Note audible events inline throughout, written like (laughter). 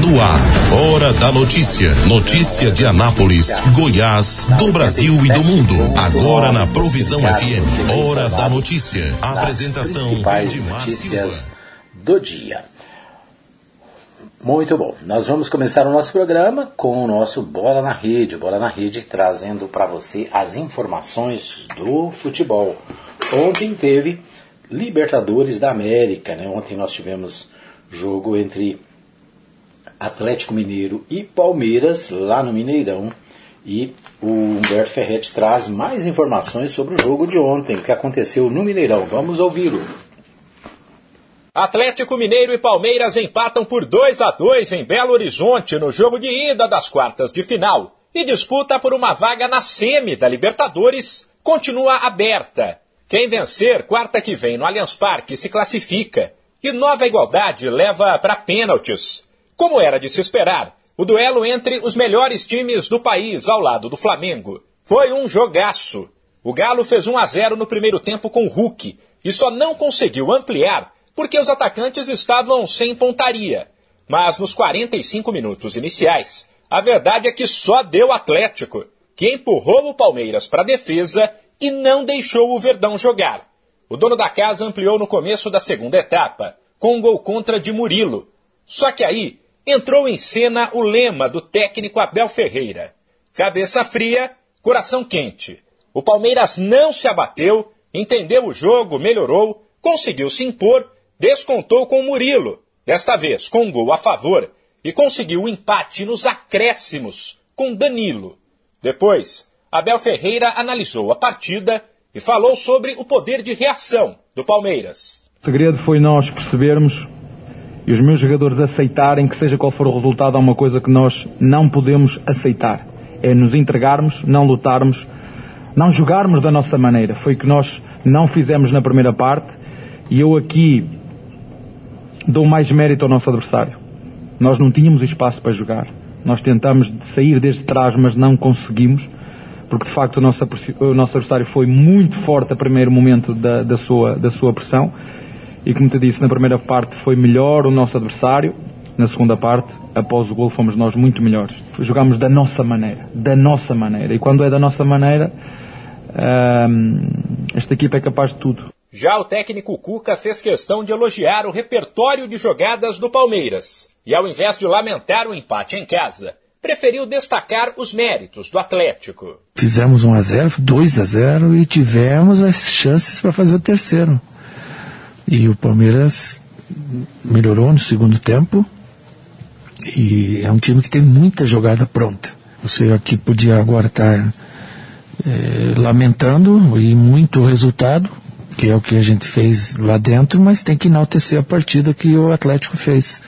No ar, Hora da Notícia. Notícia de Anápolis, Goiás, do Brasil e do mundo. Agora na Provisão FM. Hora da Notícia. Apresentação Edmar notícias do dia. Muito bom. Nós vamos começar o nosso programa com o nosso Bola na Rede. Bola na Rede trazendo para você as informações do futebol. Ontem teve Libertadores da América. Né? Ontem nós tivemos jogo entre Atlético Mineiro e Palmeiras, lá no Mineirão. E o Humberto Ferretti traz mais informações sobre o jogo de ontem, que aconteceu no Mineirão. Vamos ouvi-lo. Atlético Mineiro e Palmeiras empatam por 2 a 2 em Belo Horizonte no jogo de ida das quartas de final. E disputa por uma vaga na semi da Libertadores continua aberta. Quem vencer quarta que vem no Allianz Parque se classifica. E Nova Igualdade leva para pênaltis. Como era de se esperar, o duelo entre os melhores times do país ao lado do Flamengo foi um jogaço. O Galo fez 1 a 0 no primeiro tempo com o Hulk e só não conseguiu ampliar porque os atacantes estavam sem pontaria. Mas nos 45 minutos iniciais, a verdade é que só deu Atlético, que empurrou o Palmeiras para a defesa e não deixou o Verdão jogar. O dono da casa ampliou no começo da segunda etapa, com um gol contra de Murilo. Só que aí entrou em cena o lema do técnico Abel Ferreira: cabeça fria, coração quente. O Palmeiras não se abateu, entendeu o jogo, melhorou, conseguiu se impor, descontou com o Murilo, desta vez com um gol a favor, e conseguiu o empate nos acréscimos com Danilo. Depois, Abel Ferreira analisou a partida e falou sobre o poder de reação do Palmeiras. O segredo foi nós percebermos e os meus jogadores aceitarem que seja qual for o resultado, há uma coisa que nós não podemos aceitar. É nos entregarmos, não lutarmos, não jogarmos da nossa maneira. Foi o que nós não fizemos na primeira parte e eu aqui dou mais mérito ao nosso adversário. Nós não tínhamos espaço para jogar. Nós tentamos sair desde trás, mas não conseguimos, porque de facto o nosso, adversário foi muito forte a primeiro momento da, da, sua, da sua pressão e como te disse, na primeira parte foi melhor o nosso adversário, na segunda parte, após o gol, fomos nós muito melhores. Jogámos da nossa maneira, da nossa maneira. E quando é da nossa maneira, hum, esta equipa é capaz de tudo. Já o técnico Cuca fez questão de elogiar o repertório de jogadas do Palmeiras. E ao invés de lamentar o empate em casa, preferiu destacar os méritos do Atlético. Fizemos 1 a 0, 2 a 0 e tivemos as chances para fazer o terceiro. E o Palmeiras melhorou no segundo tempo. E é um time que tem muita jogada pronta. Você aqui podia agora estar é, lamentando e muito o resultado, que é o que a gente fez lá dentro, mas tem que enaltecer a partida que o Atlético fez.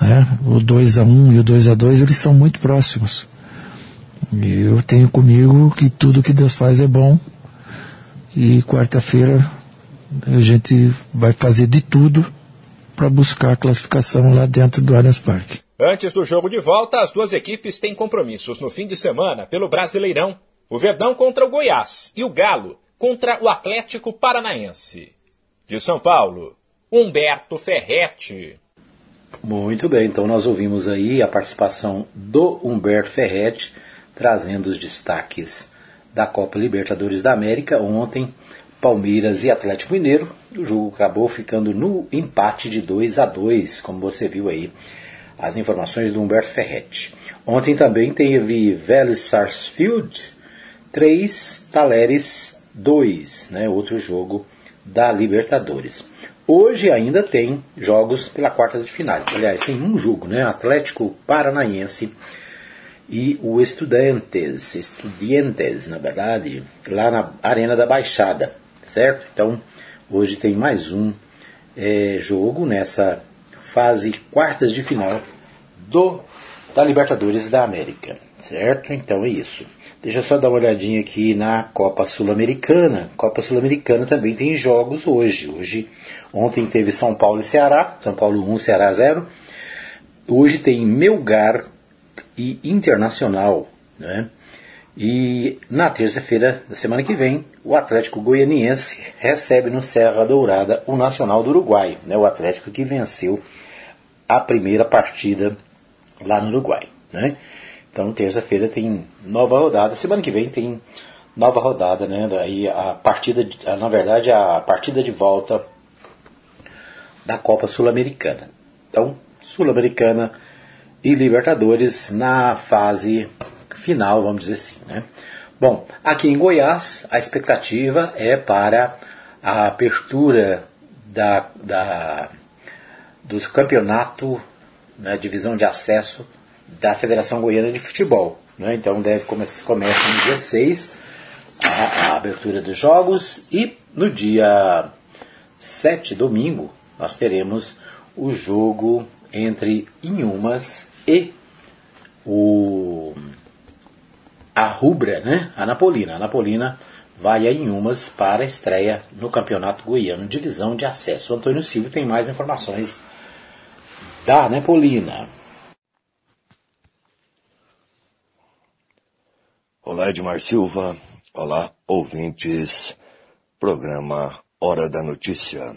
Né? O 2 a 1 e o 2 a 2 eles são muito próximos. E eu tenho comigo que tudo que Deus faz é bom. E quarta-feira a gente vai fazer de tudo para buscar a classificação lá dentro do Allianz Parque. Antes do jogo de volta, as duas equipes têm compromissos no fim de semana pelo Brasileirão. O Verdão contra o Goiás e o Galo contra o Atlético Paranaense. De São Paulo, Humberto Ferretti. Muito bem, então nós ouvimos aí a participação do Humberto Ferretti trazendo os destaques da Copa Libertadores da América ontem Palmeiras e Atlético Mineiro. O jogo acabou ficando no empate de 2 a 2, como você viu aí as informações do Humberto Ferretti. Ontem também teve Vélez Sarsfield 3, Taleres 2, né, outro jogo da Libertadores. Hoje ainda tem jogos pela quartas de finais. Aliás, tem um jogo, né? Atlético Paranaense e o Estudantes, Estudiantes, na verdade, lá na Arena da Baixada certo? Então, hoje tem mais um é, jogo nessa fase quartas de final do da Libertadores da América, certo? Então é isso. Deixa eu só dar uma olhadinha aqui na Copa Sul-Americana. Copa Sul-Americana também tem jogos hoje. Hoje, ontem teve São Paulo e Ceará, São Paulo 1, Ceará 0. Hoje tem Melgar e Internacional, né? E na terça-feira da semana que vem, o Atlético Goianiense recebe no Serra Dourada o Nacional do Uruguai, né, o Atlético que venceu a primeira partida lá no Uruguai. Né? Então, terça-feira tem nova rodada. Semana que vem tem nova rodada, né? Aí a partida, de, na verdade, a partida de volta da Copa Sul-Americana. Então, Sul-Americana e Libertadores na fase final, vamos dizer assim, né? Bom, aqui em Goiás, a expectativa é para a abertura da, da, dos campeonato, né, divisão de acesso da Federação Goiana de Futebol. Né? Então deve começar começa no dia 6 a, a, abertura dos jogos e no dia 7, domingo, nós teremos o jogo entre Inhumas e o a Rubra, né? A Napolina. A Napolina vai a Inhumas para a estreia no Campeonato Goiano, divisão de acesso. O Antônio Silva tem mais informações da Napolina. Olá, Edmar Silva. Olá, ouvintes. Programa Hora da Notícia.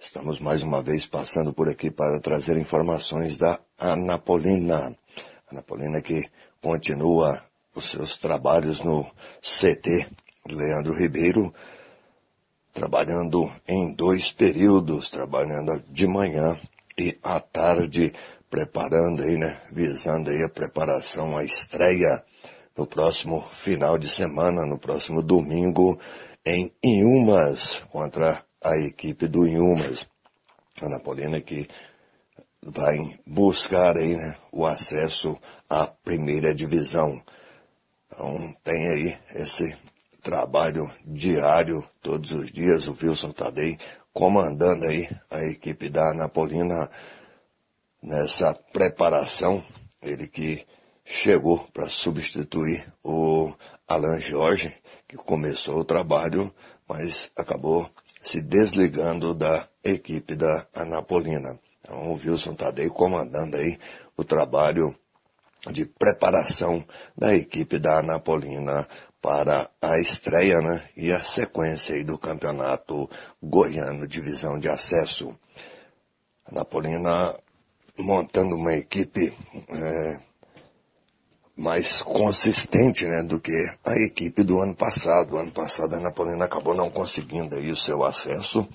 Estamos mais uma vez passando por aqui para trazer informações da Anapolina. Anapolina que continua os seus trabalhos no CT Leandro Ribeiro, trabalhando em dois períodos, trabalhando de manhã e à tarde, preparando aí, né, visando aí a preparação, a estreia no próximo final de semana, no próximo domingo, em Inhumas, contra a equipe do Inhumas. Ana Paulina que vai buscar aí, né, o acesso à primeira divisão. Então tem aí esse trabalho diário, todos os dias, o Wilson Tadei comandando aí a equipe da Anapolina nessa preparação, ele que chegou para substituir o Alan Jorge, que começou o trabalho, mas acabou se desligando da equipe da Anapolina. Então, o Wilson Tadei comandando aí o trabalho de preparação da equipe da Anapolina para a estreia né, e a sequência do campeonato goiano divisão de acesso. Anapolina montando uma equipe é, mais consistente né, do que a equipe do ano passado. O ano passado a Napolina acabou não conseguindo aí o seu acesso.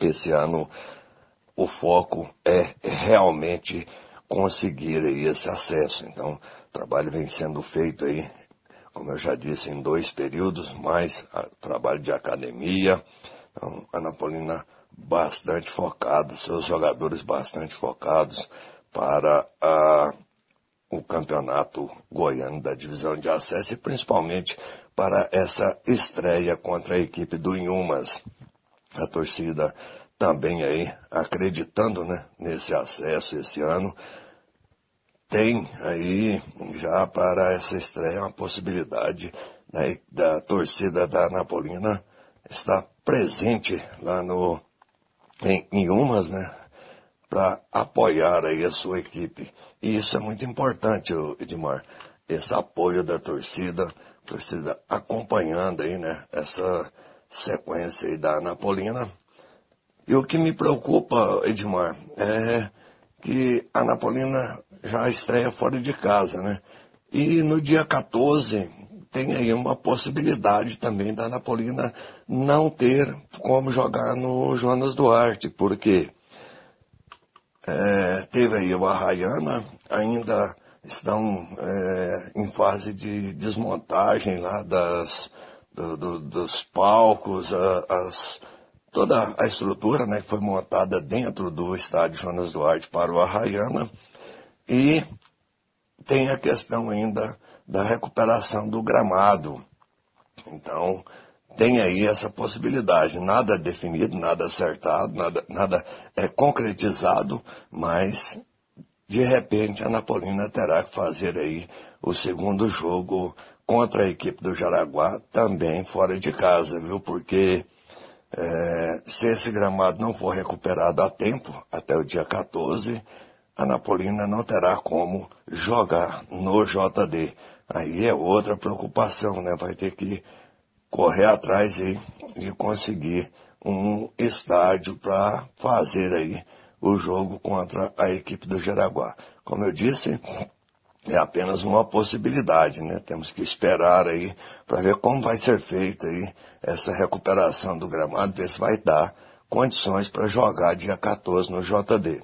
Esse ano o foco é realmente conseguir aí esse acesso. Então, o trabalho vem sendo feito aí, como eu já disse, em dois períodos, mais trabalho de academia. Então, a Napolina bastante focada, seus jogadores bastante focados para a o campeonato goiano da divisão de acesso e principalmente para essa estreia contra a equipe do Inhumas. A torcida também aí acreditando né, nesse acesso esse ano. Tem aí já para essa estreia uma possibilidade né, da torcida da Napolina estar presente lá no em Inhumas, né? Para apoiar aí a sua equipe. E isso é muito importante, Edmar. Esse apoio da torcida, torcida acompanhando aí, né, essa sequência aí da Napolina. E o que me preocupa, Edmar, é que a Napolina já estreia fora de casa, né? E no dia 14 tem aí uma possibilidade também da Napolina não ter como jogar no Jonas Duarte, porque é, teve aí o Arraiana, ainda estão é, em fase de desmontagem lá das, do, do, dos palcos, as, toda a estrutura né, foi montada dentro do estádio Jonas Duarte para o Arraiana e tem a questão ainda da recuperação do gramado. Então, tem aí essa possibilidade. Nada definido, nada acertado, nada, nada é concretizado, mas de repente a Napolina terá que fazer aí o segundo jogo contra a equipe do Jaraguá, também fora de casa, viu? Porque é, se esse gramado não for recuperado a tempo, até o dia 14, a Napolina não terá como jogar no JD. Aí é outra preocupação, né? Vai ter que correr atrás aí de conseguir um estádio para fazer aí o jogo contra a equipe do Jaraguá. Como eu disse, é apenas uma possibilidade, né? Temos que esperar aí para ver como vai ser feita aí essa recuperação do gramado, ver se vai dar condições para jogar dia 14 no JD.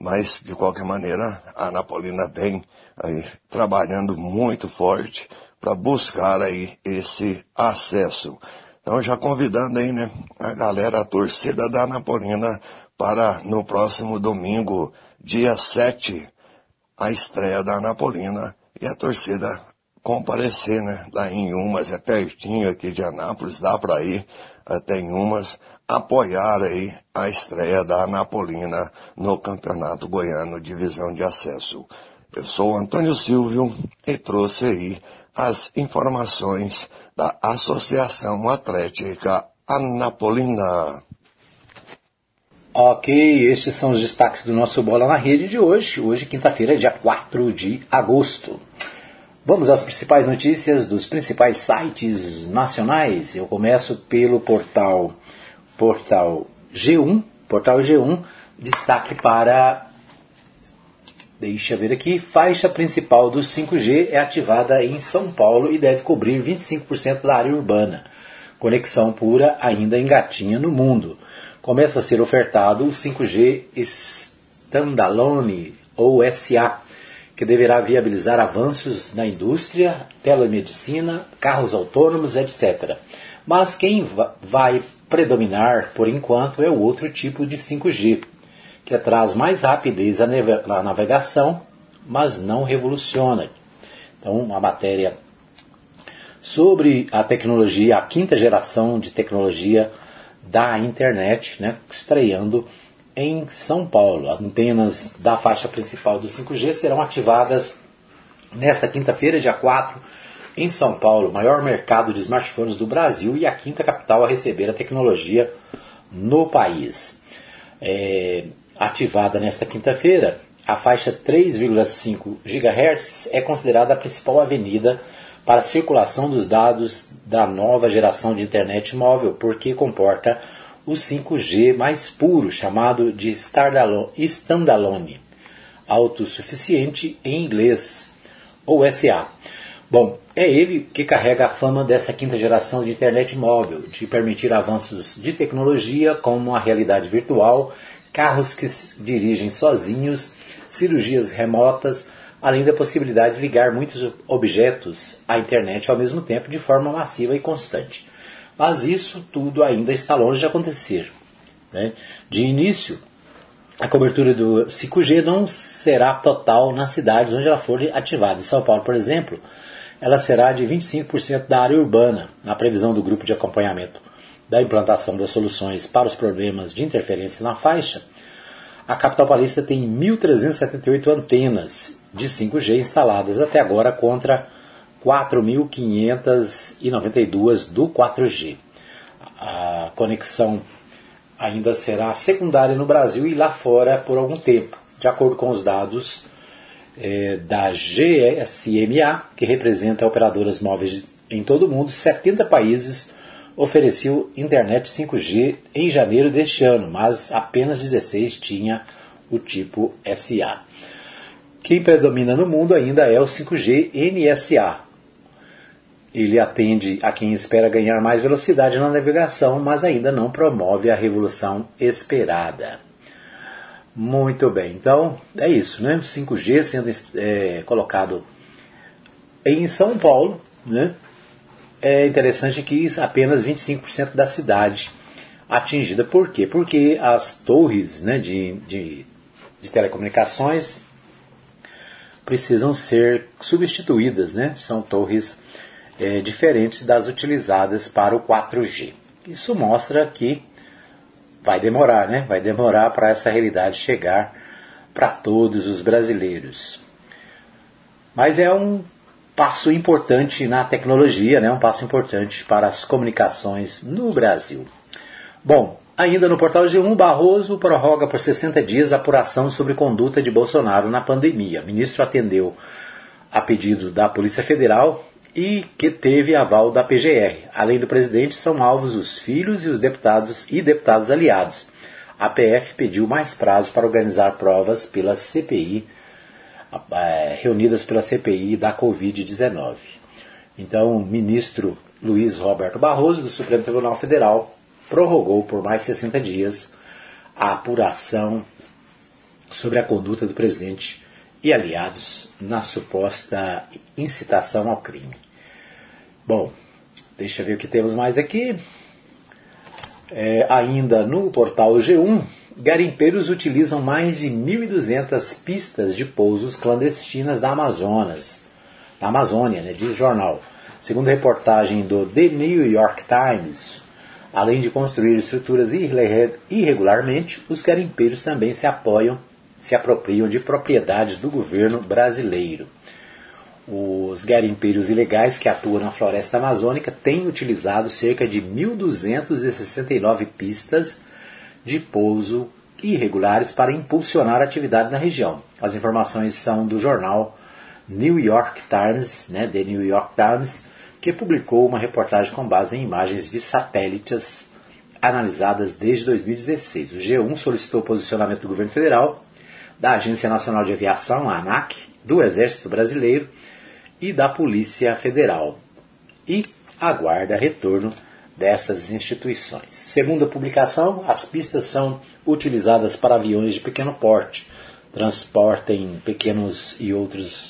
Mas, de qualquer maneira, a Napolina vem aí trabalhando muito forte para buscar aí esse acesso. Então, já convidando aí, né, a galera, a torcida da Napolina para no próximo domingo, dia 7, a estreia da Napolina e a torcida comparecer, né? Lá em Umas, é pertinho aqui de Anápolis, dá para ir até em Umas, apoiar aí a estreia da Napolina no Campeonato Goiano Divisão de Acesso. Eu sou Antônio Silvio e trouxe aí as informações da Associação Atlética Anapolina. Ok, estes são os destaques do nosso Bola na Rede de hoje. Hoje, quinta-feira, dia 4 de agosto. Vamos às principais notícias dos principais sites nacionais. Eu começo pelo portal portal G1, portal G1, destaque para Deixa eu ver aqui, faixa principal do 5G é ativada em São Paulo e deve cobrir 25% da área urbana. Conexão pura ainda engatinha no mundo começa a ser ofertado o 5G Standalone ou SA, que deverá viabilizar avanços na indústria, telemedicina, carros autônomos, etc. Mas quem vai predominar por enquanto é o outro tipo de 5G, que traz mais rapidez na navegação, mas não revoluciona. Então, a matéria sobre a tecnologia, a quinta geração de tecnologia da internet, né, estreando em São Paulo. Antenas da faixa principal do 5G serão ativadas nesta quinta-feira, dia 4, em São Paulo, maior mercado de smartphones do Brasil e a quinta capital a receber a tecnologia no país. É, ativada nesta quinta-feira, a faixa 3,5 GHz é considerada a principal avenida para a circulação dos dados da nova geração de internet móvel, porque comporta o 5G mais puro, chamado de Standalone, autossuficiente em inglês, ou SA. Bom, é ele que carrega a fama dessa quinta geração de internet móvel, de permitir avanços de tecnologia como a realidade virtual, carros que se dirigem sozinhos, cirurgias remotas, além da possibilidade de ligar muitos objetos à internet ao mesmo tempo de forma massiva e constante. Mas isso tudo ainda está longe de acontecer. Né? De início, a cobertura do 5G não será total nas cidades onde ela for ativada. Em São Paulo, por exemplo, ela será de 25% da área urbana, na previsão do grupo de acompanhamento da implantação das soluções para os problemas de interferência na faixa. A capital paulista tem 1.378 antenas de 5G instaladas até agora contra 4.592 do 4G. A conexão ainda será secundária no Brasil e lá fora por algum tempo, de acordo com os dados é, da GSMA, que representa operadoras móveis em todo o mundo, 70 países ofereciam internet 5G em janeiro deste ano, mas apenas 16 tinha o tipo SA. Quem predomina no mundo ainda é o 5G NSA. Ele atende a quem espera ganhar mais velocidade na navegação, mas ainda não promove a revolução esperada. Muito bem, então é isso, né? 5G sendo é, colocado em São Paulo, né? É interessante que apenas 25% da cidade atingida. Por quê? Porque as torres né, de, de, de telecomunicações precisam ser substituídas, né? São torres é, diferentes das utilizadas para o 4G. Isso mostra que vai demorar, né? Vai demorar para essa realidade chegar para todos os brasileiros. Mas é um passo importante na tecnologia, né? Um passo importante para as comunicações no Brasil. Bom, Ainda no portal G1, Barroso prorroga por 60 dias a apuração sobre conduta de Bolsonaro na pandemia. O ministro atendeu a pedido da Polícia Federal e que teve aval da PGR. Além do presidente, são alvos os filhos e os deputados e deputados aliados. a PF pediu mais prazo para organizar provas pela CPI, é, reunidas pela CPI da Covid-19. Então, o ministro Luiz Roberto Barroso, do Supremo Tribunal Federal, prorrogou por mais 60 dias a apuração sobre a conduta do presidente e aliados na suposta incitação ao crime. Bom, deixa eu ver o que temos mais aqui. É, ainda no portal G1, garimpeiros utilizam mais de 1.200 pistas de pousos clandestinas da Amazonas, da Amazônia, né, diz jornal. Segundo reportagem do The New York Times, além de construir estruturas irregularmente, os garimpeiros também se apoiam, se apropriam de propriedades do governo brasileiro. Os garimpeiros ilegais que atuam na floresta amazônica têm utilizado cerca de 1.269 pistas de pouso irregulares para impulsionar a atividade na região. As informações são do jornal New York Times, né, The New York Times, que publicou uma reportagem com base em imagens de satélites analisadas desde 2016. O G1 solicitou o posicionamento do governo federal, da Agência Nacional de Aviação, a ANAC, do Exército Brasileiro e da Polícia Federal e aguarda retorno dessas instituições. Segundo a publicação, as pistas são utilizadas para aviões de pequeno porte, transportem pequenos e outros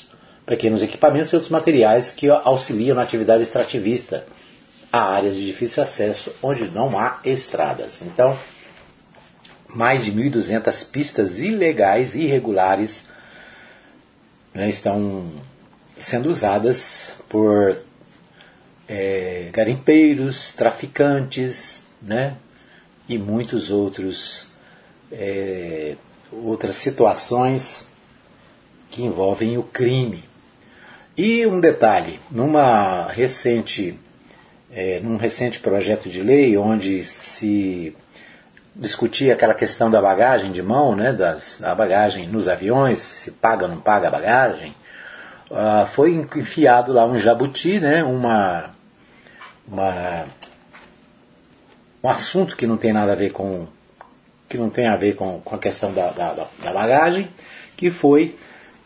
pequenos equipamentos e outros materiais que auxiliam na atividade extrativista a áreas de difícil acesso onde não há estradas. Então, mais de 1.200 pistas ilegais, irregulares, né, estão sendo usadas por é, garimpeiros, traficantes, né? E muitos outros é, outras situações que envolvem o crime. E um detalhe, numa recente, é, num recente projeto de lei onde se discutia aquela questão da bagagem de mão, né, das, da bagagem nos aviões, se paga ou não paga a bagagem, uh, foi enfiado lá um jabuti, né, uma, uma, um assunto que não tem nada a ver com que não tem a ver com, com a questão da, da, da bagagem, que foi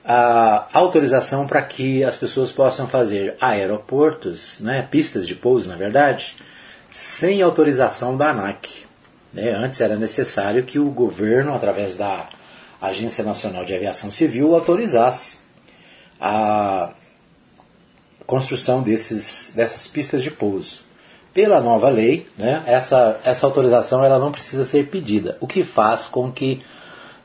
a autorização para que as pessoas possam fazer aeroportos, né, pistas de pouso, na verdade, sem autorização da ANAC. Né? Antes era necessário que o governo, através da Agência Nacional de Aviação Civil, autorizasse a construção desses, dessas pistas de pouso. Pela nova lei, né, essa, essa autorização ela não precisa ser pedida, o que faz com que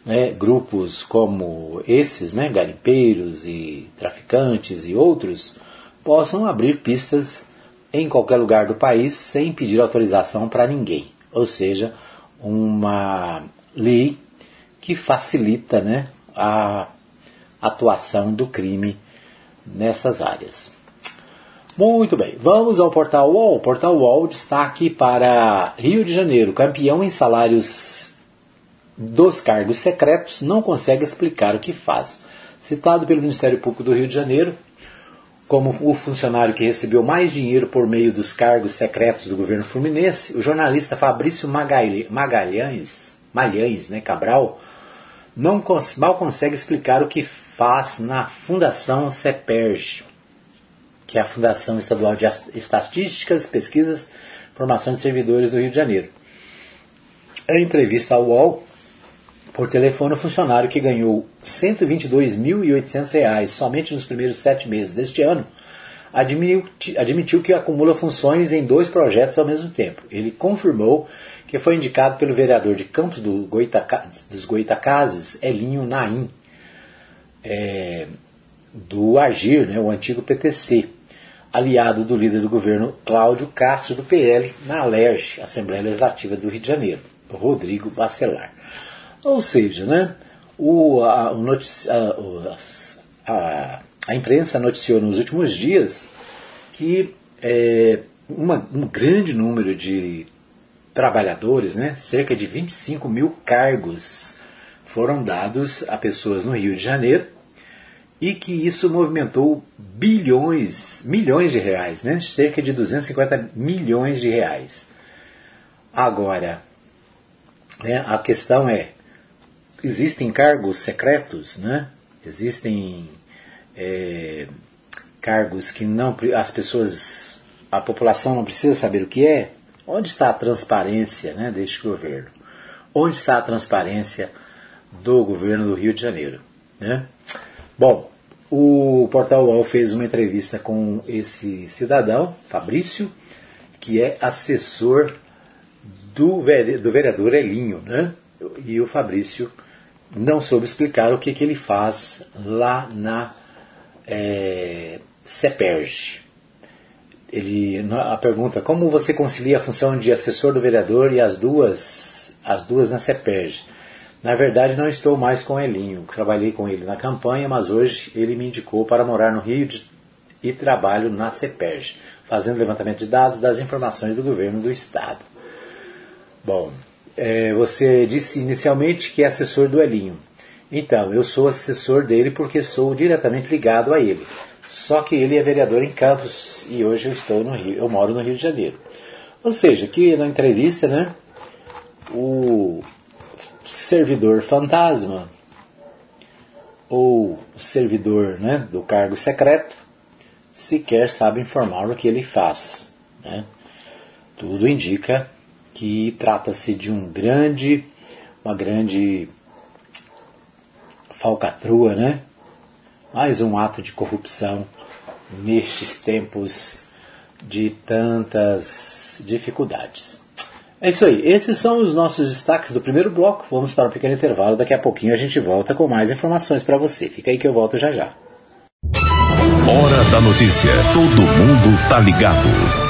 né, grupos como esses, né, garimpeiros e traficantes e outros, possam abrir pistas em qualquer lugar do país sem pedir autorização para ninguém. Ou seja, uma lei que facilita né, a atuação do crime nessas áreas. Muito bem, vamos ao Portal UOL. O Portal UOL destaque para Rio de Janeiro, campeão em salários dos cargos secretos, não consegue explicar o que faz. Citado pelo Ministério Público do Rio de Janeiro, como o funcionário que recebeu mais dinheiro por meio dos cargos secretos do governo fluminense, o jornalista Fabrício Magalhães, Malhães né, Cabral, não mal consegue explicar o que faz na Fundação CEPERG, que é a Fundação Estadual de Estatísticas, Pesquisas Formação de Servidores do Rio de Janeiro. Em entrevista ao UOL, por telefone, o funcionário que ganhou R$ 122.800 somente nos primeiros sete meses deste ano admitiu, que acumula funções em dois projetos ao mesmo tempo. Ele confirmou que foi indicado pelo vereador de Campos do Goitaca, dos Goitacazes, Elinho Naim, é, do Agir, né, o antigo PTC, aliado do líder do governo Cláudio Castro do PL na ALERJ, Assembleia Legislativa do Rio de Janeiro, Rodrigo Bacelar. Ou seja, né, o, a, o a, a, a, imprensa noticiou nos últimos dias que é, uma, um grande número de trabalhadores, né, cerca de 25 mil cargos foram dados a pessoas no Rio de Janeiro e que isso movimentou bilhões, milhões de reais, né? cerca de 250 milhões de reais. Agora, Né? A questão é, existem cargos secretos, né? existem é, cargos que não as pessoas, a população não precisa saber o que é. Onde está a transparência né, deste governo? Onde está a transparência do governo do Rio de Janeiro? Né? Bom, o Portal UOL fez uma entrevista com esse cidadão, Fabrício, que é assessor do, vereador Elinho, né? E o Fabrício não soube explicar o que, que ele faz lá na é, CEPERG. Ele, a pergunta, como você concilia a função de assessor do vereador e as duas, as duas na CEPERG? Na verdade, não estou mais com Elinho. Trabalhei com ele na campanha, mas hoje ele me indicou para morar no Rio de, e trabalho na CEPERG, fazendo levantamento de dados das informações do governo do Estado. Bom, é, você disse inicialmente que é assessor do Elinho. Então, eu sou assessor dele porque sou diretamente ligado a ele. Só que ele é vereador em Campos e hoje eu estou no Rio, eu moro no Rio de Janeiro. Ou seja, aqui na entrevista, né, o servidor fantasma ou servidor né, do cargo secreto sequer sabe informar o que ele faz. Né? Tudo indica que trata-se de um grande, uma grande falcatrua, né? Mais um ato de corrupção nestes tempos de tantas dificuldades. É isso aí. Esses são os nossos destaques do primeiro bloco. Vamos para um pequeno intervalo. Daqui a pouquinho a gente volta com mais informações para você. Fica aí que eu volto já já. Hora da notícia. Todo mundo tá ligado.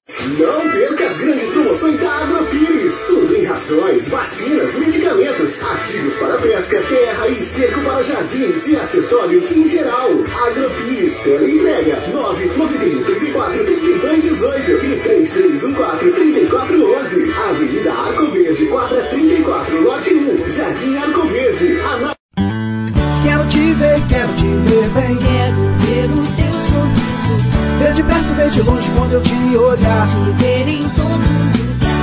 Não perca as grandes promoções da Agrofires. Tudo em rações, vacinas, medicamentos, ativos para pesca, terra e esterco para jardins e acessórios em geral. Agrofires, tela entrega 991 34 32 18 e 3314 3411. Avenida Arco Verde, quadra 34, lote 1, Jardim Arco Verde. Ana... Quero te ver, quero te ver bem. Quero ver o teu sorriso Ver de perto, ver de longe quando eu te olhar. Te ver em todo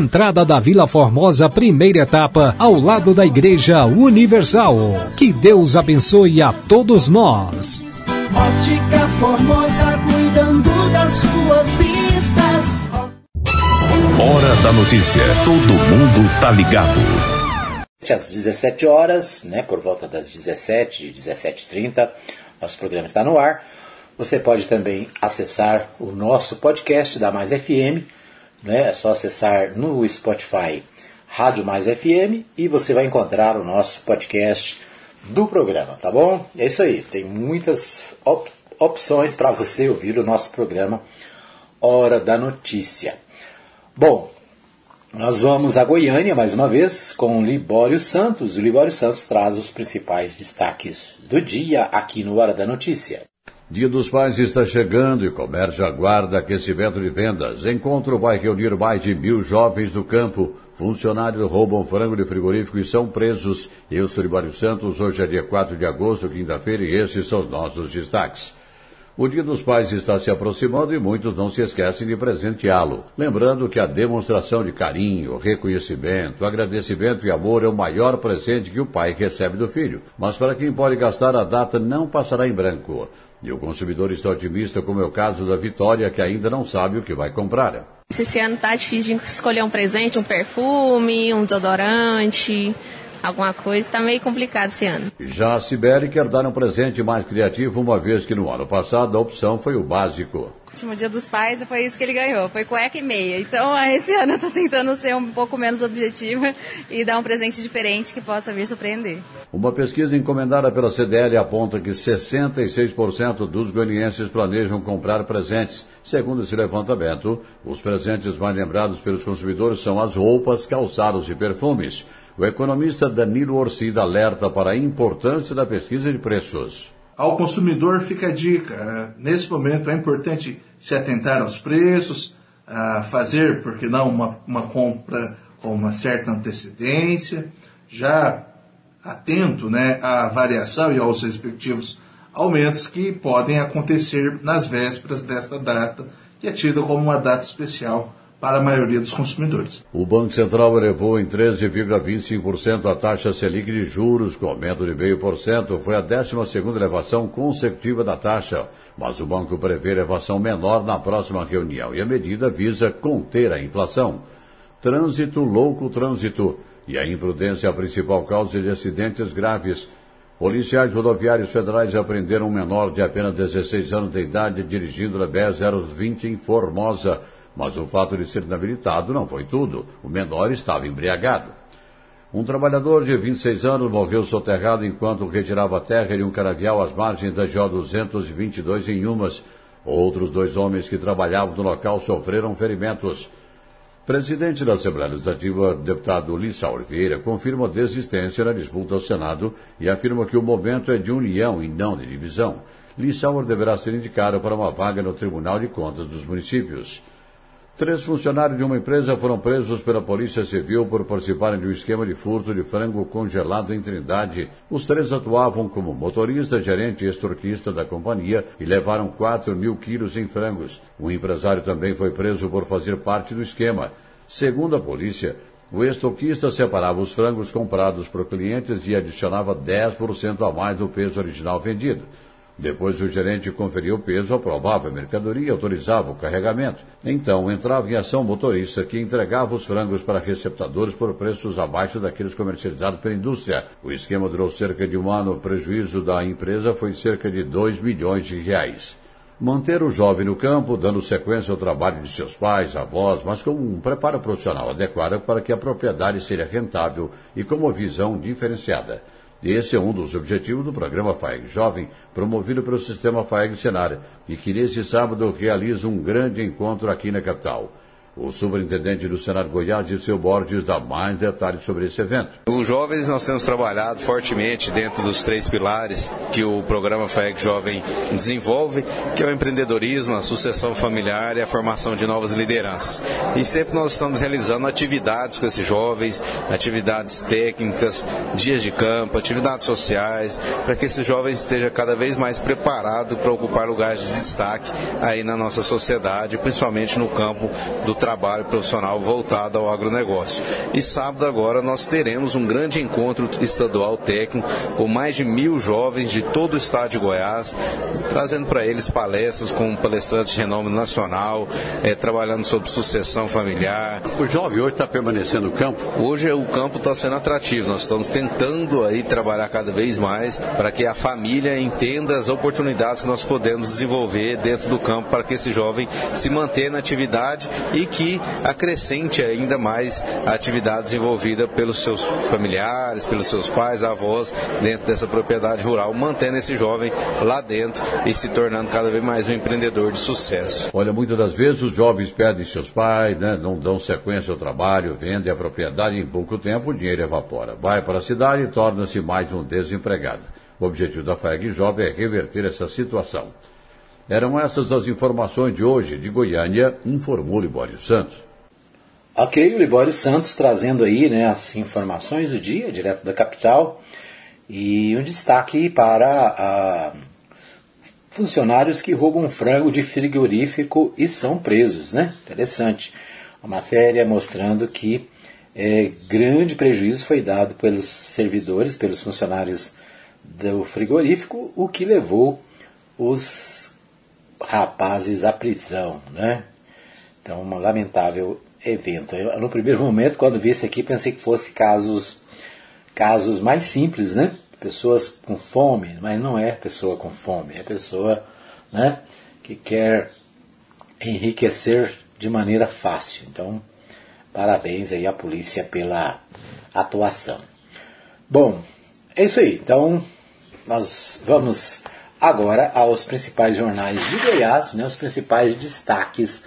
entrada da Vila Formosa, primeira etapa, ao lado da Igreja Universal. Que Deus abençoe a todos nós. Ótica Formosa, cuidando das suas vistas. Hora da notícia. Todo mundo tá ligado. Às 17 horas, né, por volta das 17, 17h30, nosso programa está no ar. Você pode também acessar o nosso podcast da Mais FM né? É só acessar no Spotify Rádio Mais FM e você vai encontrar o nosso podcast do programa, tá bom? É isso aí, tem muitas op opções para você ouvir o nosso programa Hora da Notícia. Bom, nós vamos a Goiânia mais uma vez com o Libório Santos. O Libório Santos traz os principais destaques do dia aqui no Hora da Notícia. Dia dos Pais está chegando e comércio aguarda aquecimento de vendas. Encontro vai reunir mais de mil jovens do campo. Funcionários roubam frango de frigorífico e são presos. Eu sou Libório Santos, hoje é dia 4 de agosto, quinta-feira, e esses são os nossos destaques. O Dia dos Pais está se aproximando e muitos não se esquecem de presenteá-lo. Lembrando que a demonstração de carinho, reconhecimento, agradecimento e amor é o maior presente que o pai recebe do filho. Mas para quem pode gastar, a data não passará em branco. E o consumidor está otimista, como é o caso da Vitória, que ainda não sabe o que vai comprar. Esse ano tá difícil de escolher um presente, um perfume, um desodorante, alguma coisa. Está meio complicado esse ano. Já a Sibeli quer dar um presente mais criativo, uma vez que no ano passado a opção foi o básico último dia dos pais foi isso que ele ganhou, foi cueca e meia. Então, (laughs) esse ano eu tô tentando ser um pouco menos objetiva e dar um presente diferente que possa vir surpreender. Uma pesquisa encomendada pela CDL aponta que 66% dos goianienses planejam comprar presentes. Segundo esse levantamento, os presentes mais lembrados pelos consumidores são as roupas, calçados e perfumes. O economista Danilo Orcida alerta para a importância da pesquisa de preços. Ao consumidor fica a dica. É, nesse momento é importante se atentar aos preços, fazer, porque não, uma, uma compra com uma certa antecedência, já atento né, à variação e aos respectivos aumentos que podem acontecer nas vésperas desta data, que é tida como uma data especial para a maioria dos consumidores. O Banco Central elevou em 13,25% a taxa Selic de juros, com aumento de 0,5%. Foi a 12 elevação consecutiva da taxa, mas o banco prevê elevação menor na próxima reunião e a medida visa conter a inflação. Trânsito, louco trânsito. E a imprudência é a principal causa de acidentes graves. Policiais rodoviários federais apreenderam um menor de apenas 16 anos de idade dirigindo a BR-020 em Formosa. Mas o fato de ser inabilitado não foi tudo. O menor estava embriagado. Um trabalhador de 26 anos morreu soterrado enquanto retirava terra de um canavial às margens da GO 222 em Umas. Outros dois homens que trabalhavam no local sofreram ferimentos. Presidente da Assembleia Legislativa, deputado Lissa Oliveira, confirma a desistência na disputa ao Senado e afirma que o momento é de união e não de divisão. Lissauer deverá ser indicado para uma vaga no Tribunal de Contas dos Municípios. Três funcionários de uma empresa foram presos pela Polícia Civil por participarem de um esquema de furto de frango congelado em Trindade. Os três atuavam como motorista, gerente e extorquista da companhia e levaram 4 mil quilos em frangos. O empresário também foi preso por fazer parte do esquema. Segundo a polícia, o estoquista separava os frangos comprados por clientes e adicionava 10% a mais do peso original vendido. Depois o gerente conferia o peso, aprovava a mercadoria e autorizava o carregamento. Então entrava em ação o motorista que entregava os frangos para receptadores por preços abaixo daqueles comercializados pela indústria. O esquema durou cerca de um ano. O prejuízo da empresa foi cerca de 2 milhões de reais. Manter o jovem no campo, dando sequência ao trabalho de seus pais, avós, mas com um preparo profissional adequado para que a propriedade seja rentável e com uma visão diferenciada. Esse é um dos objetivos do programa FAEG Jovem, promovido pelo sistema FAEG Senar, e que nesse sábado realiza um grande encontro aqui na capital. O superintendente do Senado Goiás, seu Borges, dá mais detalhes sobre esse evento. Os jovens nós temos trabalhado fortemente dentro dos três pilares que o programa FAEG Jovem desenvolve, que é o empreendedorismo, a sucessão familiar e a formação de novas lideranças. E sempre nós estamos realizando atividades com esses jovens, atividades técnicas, dias de campo, atividades sociais, para que esses jovens estejam cada vez mais preparados para ocupar lugares de destaque aí na nossa sociedade, principalmente no campo do trabalho profissional voltado ao agronegócio. E sábado agora nós teremos um grande encontro estadual técnico com mais de mil jovens de todo o estado de Goiás, trazendo para eles palestras com palestrantes de renome nacional, eh, trabalhando sobre sucessão familiar. O jovem hoje está permanecendo no campo? Hoje o campo está sendo atrativo. Nós estamos tentando aí trabalhar cada vez mais para que a família entenda as oportunidades que nós podemos desenvolver dentro do campo para que esse jovem se mantenha na atividade e que acrescente ainda mais a atividade desenvolvida pelos seus familiares, pelos seus pais, avós, dentro dessa propriedade rural, mantendo esse jovem lá dentro e se tornando cada vez mais um empreendedor de sucesso. Olha, muitas das vezes os jovens perdem seus pais, né, não dão sequência ao trabalho, vendem a propriedade e em pouco tempo o dinheiro evapora. Vai para a cidade e torna-se mais um desempregado. O objetivo da FAEG Jovem é reverter essa situação. Eram essas as informações de hoje de Goiânia, informou Libório Santos. Ok, o Libório Santos trazendo aí né, as informações do dia, direto da capital, e um destaque para a, funcionários que roubam frango de frigorífico e são presos, né? Interessante. A matéria mostrando que é, grande prejuízo foi dado pelos servidores, pelos funcionários do frigorífico, o que levou os rapazes à prisão, né? Então, um lamentável evento. Eu, no primeiro momento, quando vi isso aqui, pensei que fosse casos, casos mais simples, né? Pessoas com fome, mas não é pessoa com fome, é pessoa né, que quer enriquecer de maneira fácil. Então, parabéns aí à polícia pela atuação. Bom, é isso aí. Então, nós vamos agora aos principais jornais de Goiás, né, os principais destaques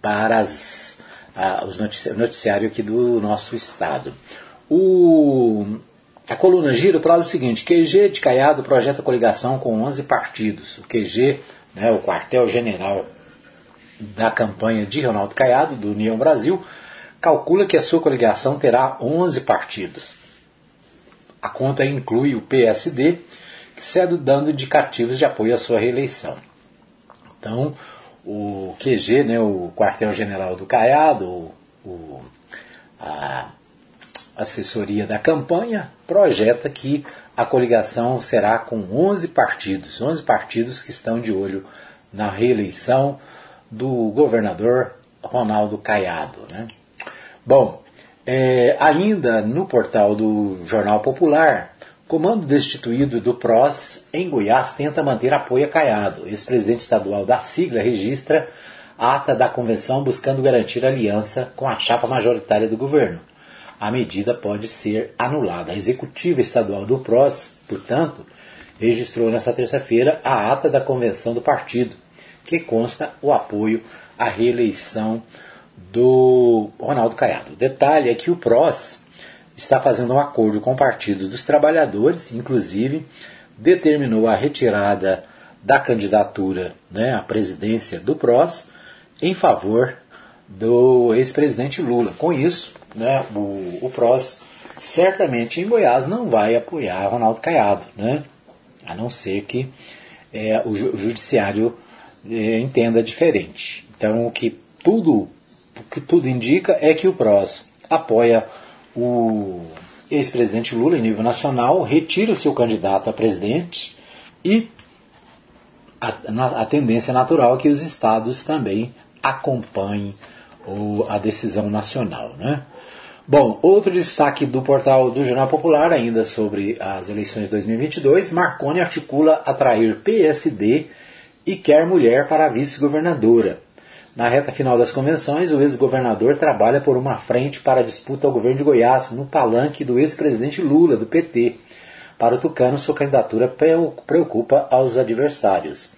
para as, a, os noticiários noticiário aqui do nosso estado. O, a coluna Giro traz o seguinte: QG de Caiado projeta coligação com 11 partidos. O QG, né, o quartel-general da campanha de Ronaldo Caiado, do União Brasil, calcula que a sua coligação terá 11 partidos. A conta inclui o PSD, cede dando indicativos de apoio à sua reeleição. Então, o QG, né, o quartel-general do Caiado, o, a assessoria da campanha, projeta que a coligação será com 11 partidos, 11 partidos que estão de olho na reeleição do governador Ronaldo Caiado. Né? Bom, é, ainda no portal do Jornal Popular, comando destituído do PROS em Goiás tenta manter apoio a Caiado. Ex-presidente estadual da sigla registra ata da convenção buscando garantir aliança com a chapa majoritária do governo. A medida pode ser anulada. A executiva estadual do PROS, portanto, registrou nesta terça-feira a ata da convenção do partido, que consta o apoio à reeleição do Ronaldo Caiado. O detalhe é que o PROS está fazendo um acordo com o Partido dos Trabalhadores, inclusive determinou a retirada da candidatura né, à presidência do PROS em favor do ex-presidente Lula. Com isso, né, o, o PROS certamente em Goiás não vai apoiar Ronaldo Caiado, né, a não ser que é, o, o judiciário é, entenda diferente. Então, o que tudo, o que tudo indica é que o PROS apoia o ex-presidente Lula em nível nacional, retira o seu candidato a presidente e a, a tendência natural é que os estados também acompanhem o, a decisão nacional. Né? Bom, outro destaque do portal do Jornal Popular, ainda sobre as eleições de 2022, Marconi articula atrair PSD e quer mulher para vice-governadora. Na reta final das convenções, o ex-governador trabalha por uma frente para a disputa ao governo de Goiás, no palanque do ex-presidente Lula, do PT. Para o Tucano, sua candidatura preocupa aos adversários.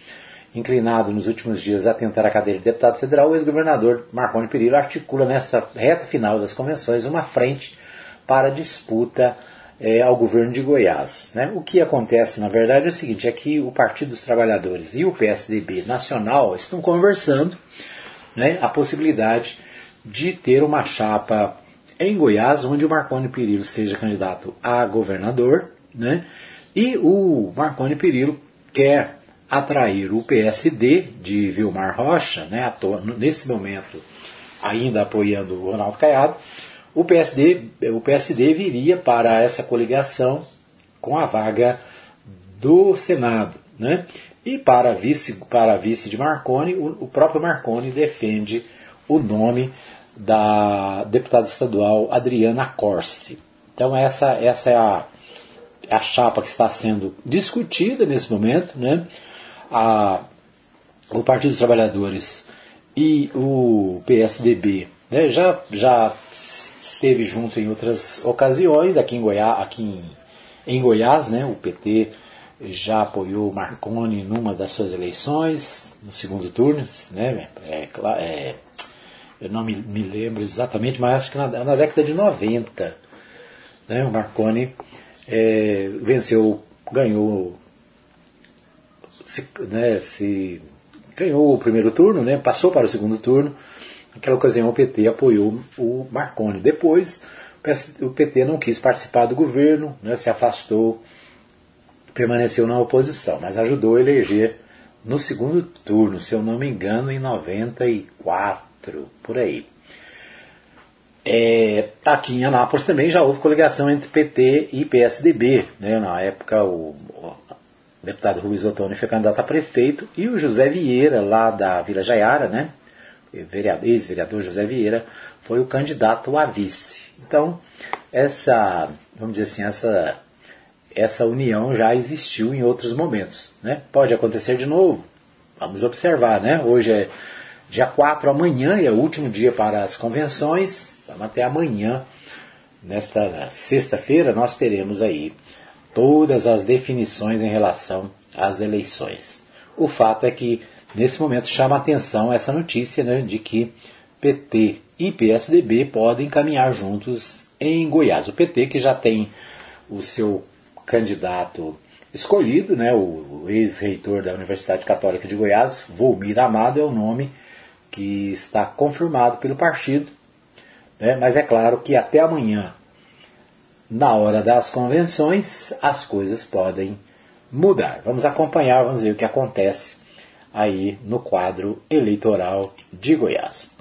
Inclinado nos últimos dias a tentar a cadeira de deputado federal, o ex-governador Marconi Perillo articula nesta reta final das convenções uma frente para a disputa é, ao governo de Goiás. Né? O que acontece, na verdade, é o seguinte: é que o Partido dos Trabalhadores e o PSDB nacional estão conversando né, a possibilidade de ter uma chapa em Goiás, onde o Marconi Perillo seja candidato a governador, né, e o Marconi Perillo quer atrair o PSD de Vilmar Rocha, né, nesse momento ainda apoiando o Ronaldo Caiado, o PSD, o PSD viria para essa coligação com a vaga do Senado. Né? E para vice, para vice de Marconi, o, o próprio Marconi defende o nome da deputada estadual Adriana Corsi. Então essa, essa é a, a chapa que está sendo discutida nesse momento. Né? A, o Partido dos Trabalhadores e o PSDB né, já, já esteve junto em outras ocasiões, aqui em Goiás, aqui em, em Goiás né, o PT já apoiou Marconi numa das suas eleições, no segundo turno, né? É, é, eu não me, me, lembro exatamente, mas acho que na, na década de 90, né, o Marconi é, venceu, ganhou, se, né, se, ganhou o primeiro turno, né, passou para o segundo turno. Naquela ocasião o PT apoiou o Marconi. Depois o PT não quis participar do governo, né, se afastou permaneceu na oposição, mas ajudou a eleger no segundo turno, se eu não me engano, em 94, por aí. É, aqui em Anápolis também já houve coligação entre PT e PSDB. Né? Na época, o, o deputado Rubens Ottoni foi candidato a prefeito e o José Vieira, lá da Vila Jaiara, né? ex-vereador José Vieira, foi o candidato a vice. Então, essa, vamos dizer assim, essa, essa união já existiu em outros momentos. Né? Pode acontecer de novo. Vamos observar, né? Hoje é dia 4, amanhã é o último dia para as convenções. Vamos até amanhã. Nesta sexta-feira nós teremos aí todas as definições em relação às eleições. O fato é que nesse momento chama atenção essa notícia né, de que PT e PSDB podem caminhar juntos em Goiás. O PT que já tem o seu candidato escolhido, né, o ex-reitor da Universidade Católica de Goiás, Volmir Amado, é o nome que está confirmado pelo partido. Né, mas é claro que até amanhã, na hora das convenções, as coisas podem mudar. Vamos acompanhar, vamos ver o que acontece aí no quadro eleitoral de Goiás.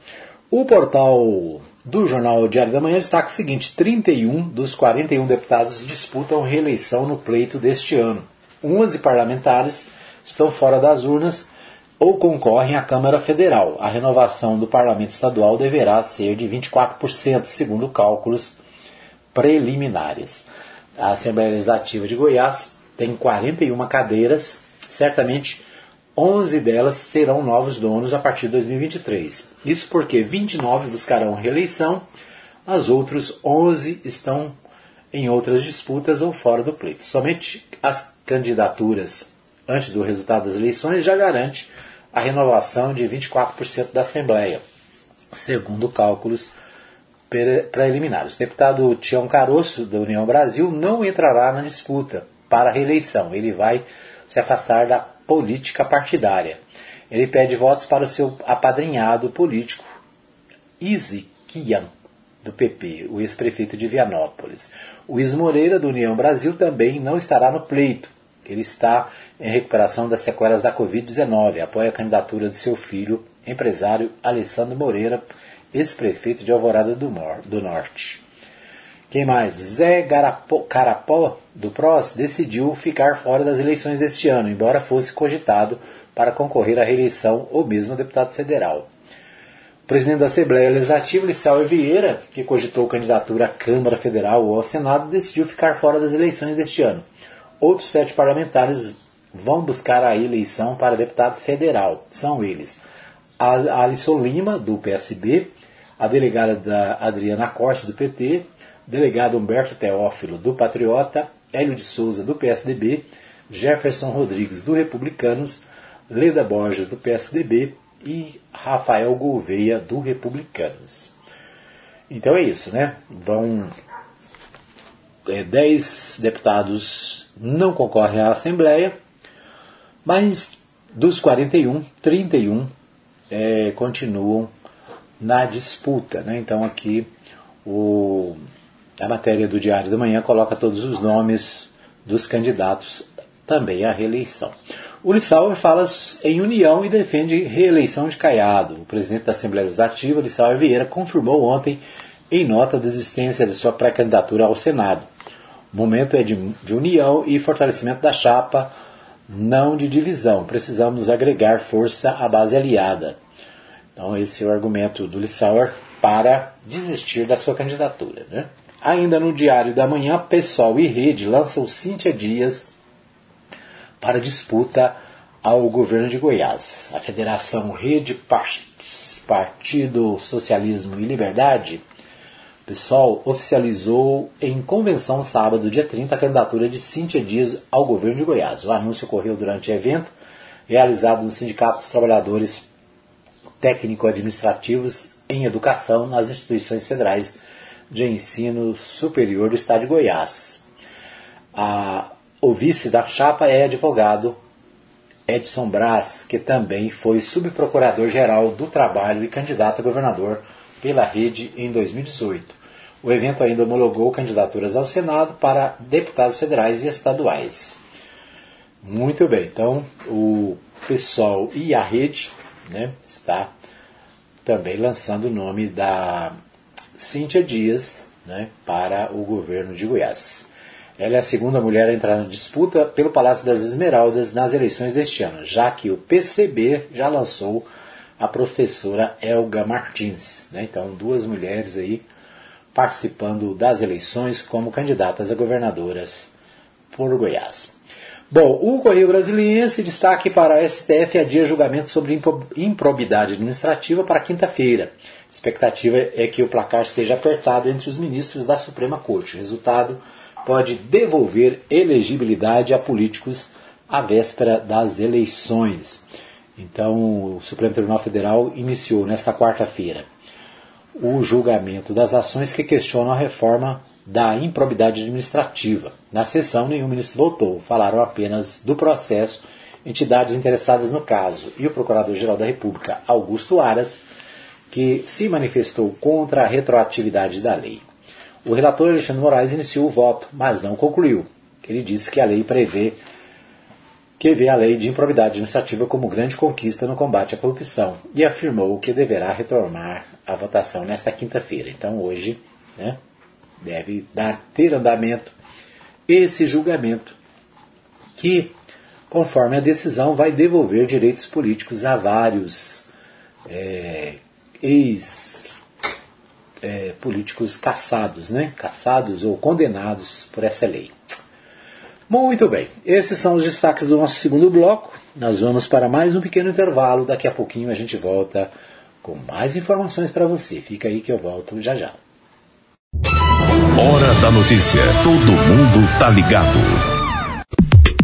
O portal do jornal Diário da Manhã destaca o seguinte: 31 dos 41 deputados disputam reeleição no pleito deste ano. 11 parlamentares estão fora das urnas ou concorrem à Câmara Federal. A renovação do parlamento estadual deverá ser de 24%, segundo cálculos preliminares. A Assembleia Legislativa de Goiás tem 41 cadeiras, certamente 11 delas terão novos donos a partir de 2023. Isso porque 29 buscarão reeleição, as outras 11 estão em outras disputas ou fora do pleito. Somente as candidaturas antes do resultado das eleições já garante a renovação de 24% da Assembleia, segundo cálculos preliminares. O deputado Tião Caroço, da União Brasil, não entrará na disputa para a reeleição. Ele vai se afastar da política partidária. Ele pede votos para o seu apadrinhado político, Kian, do PP, o ex-prefeito de Vianópolis. O Is Moreira, do União Brasil, também não estará no pleito. Ele está em recuperação das sequelas da Covid-19. Apoia a candidatura de seu filho, empresário Alessandro Moreira, ex-prefeito de Alvorada do, do Norte. Quem mais? Zé Garapó, Carapó, do PROS, decidiu ficar fora das eleições deste ano, embora fosse cogitado para concorrer à reeleição ou mesmo deputado federal. O presidente da Assembleia Legislativa, Lissau Vieira, que cogitou candidatura à Câmara Federal ou ao Senado, decidiu ficar fora das eleições deste ano. Outros sete parlamentares vão buscar a eleição para deputado federal. São eles a Alisson Lima, do PSB, a delegada Adriana Corte, do PT, delegado Humberto Teófilo, do Patriota, Hélio de Souza, do PSDB, Jefferson Rodrigues, do Republicanos, Leda Borges, do PSDB e Rafael Gouveia, do Republicanos. Então é isso, né? Vão. É, dez deputados não concorrem à Assembleia, mas dos 41, 31 é, continuam na disputa. Né? Então aqui o a matéria do Diário da Manhã coloca todos os nomes dos candidatos também à reeleição. Lissauer fala em união e defende reeleição de Caiado. O presidente da Assembleia Legislativa, Lissauer Vieira, confirmou ontem em nota a desistência de sua pré-candidatura ao Senado. O momento é de, de união e fortalecimento da chapa, não de divisão. Precisamos agregar força à base aliada. Então, esse é o argumento do Lissauer para desistir da sua candidatura. Né? Ainda no Diário da Manhã, Pessoal e Rede lançam Cíntia Dias para disputa ao governo de Goiás. A Federação Rede Partido Socialismo e Liberdade, Pessoal, oficializou em convenção sábado, dia 30, a candidatura de Cíntia Dias ao governo de Goiás. O anúncio ocorreu durante evento realizado no Sindicato dos Trabalhadores Técnico-Administrativos em Educação nas instituições federais de Ensino Superior do Estado de Goiás. A, o vice da chapa é advogado Edson Braz, que também foi subprocurador-geral do Trabalho e candidato a governador pela rede em 2018. O evento ainda homologou candidaturas ao Senado para deputados federais e estaduais. Muito bem, então o pessoal e a rede né, está também lançando o nome da Cíntia Dias né, para o governo de Goiás. Ela é a segunda mulher a entrar na disputa pelo Palácio das Esmeraldas nas eleições deste ano, já que o PCB já lançou a professora Elga Martins. Né? Então, duas mulheres aí participando das eleições como candidatas a governadoras por Goiás. Bom, o Correio Brasiliense destaque para a STF adia julgamento sobre improbidade administrativa para quinta-feira. A expectativa é que o placar seja apertado entre os ministros da Suprema Corte. O resultado pode devolver elegibilidade a políticos à véspera das eleições. Então, o Supremo Tribunal Federal iniciou nesta quarta-feira o julgamento das ações que questionam a reforma da improbidade administrativa. Na sessão, nenhum ministro votou, falaram apenas do processo entidades interessadas no caso e o Procurador-Geral da República, Augusto Aras, que se manifestou contra a retroatividade da lei. O relator Alexandre Moraes iniciou o voto, mas não concluiu. Ele disse que a lei prevê que vê a lei de improbidade administrativa como grande conquista no combate à corrupção e afirmou que deverá retomar a votação nesta quinta-feira. Então hoje, né, deve dar ter andamento esse julgamento que, conforme a decisão, vai devolver direitos políticos a vários é, ex é, políticos caçados, né? caçados ou condenados por essa lei. Muito bem, esses são os destaques do nosso segundo bloco. Nós vamos para mais um pequeno intervalo. Daqui a pouquinho a gente volta com mais informações para você. Fica aí que eu volto já já. Hora da notícia. Todo mundo tá ligado.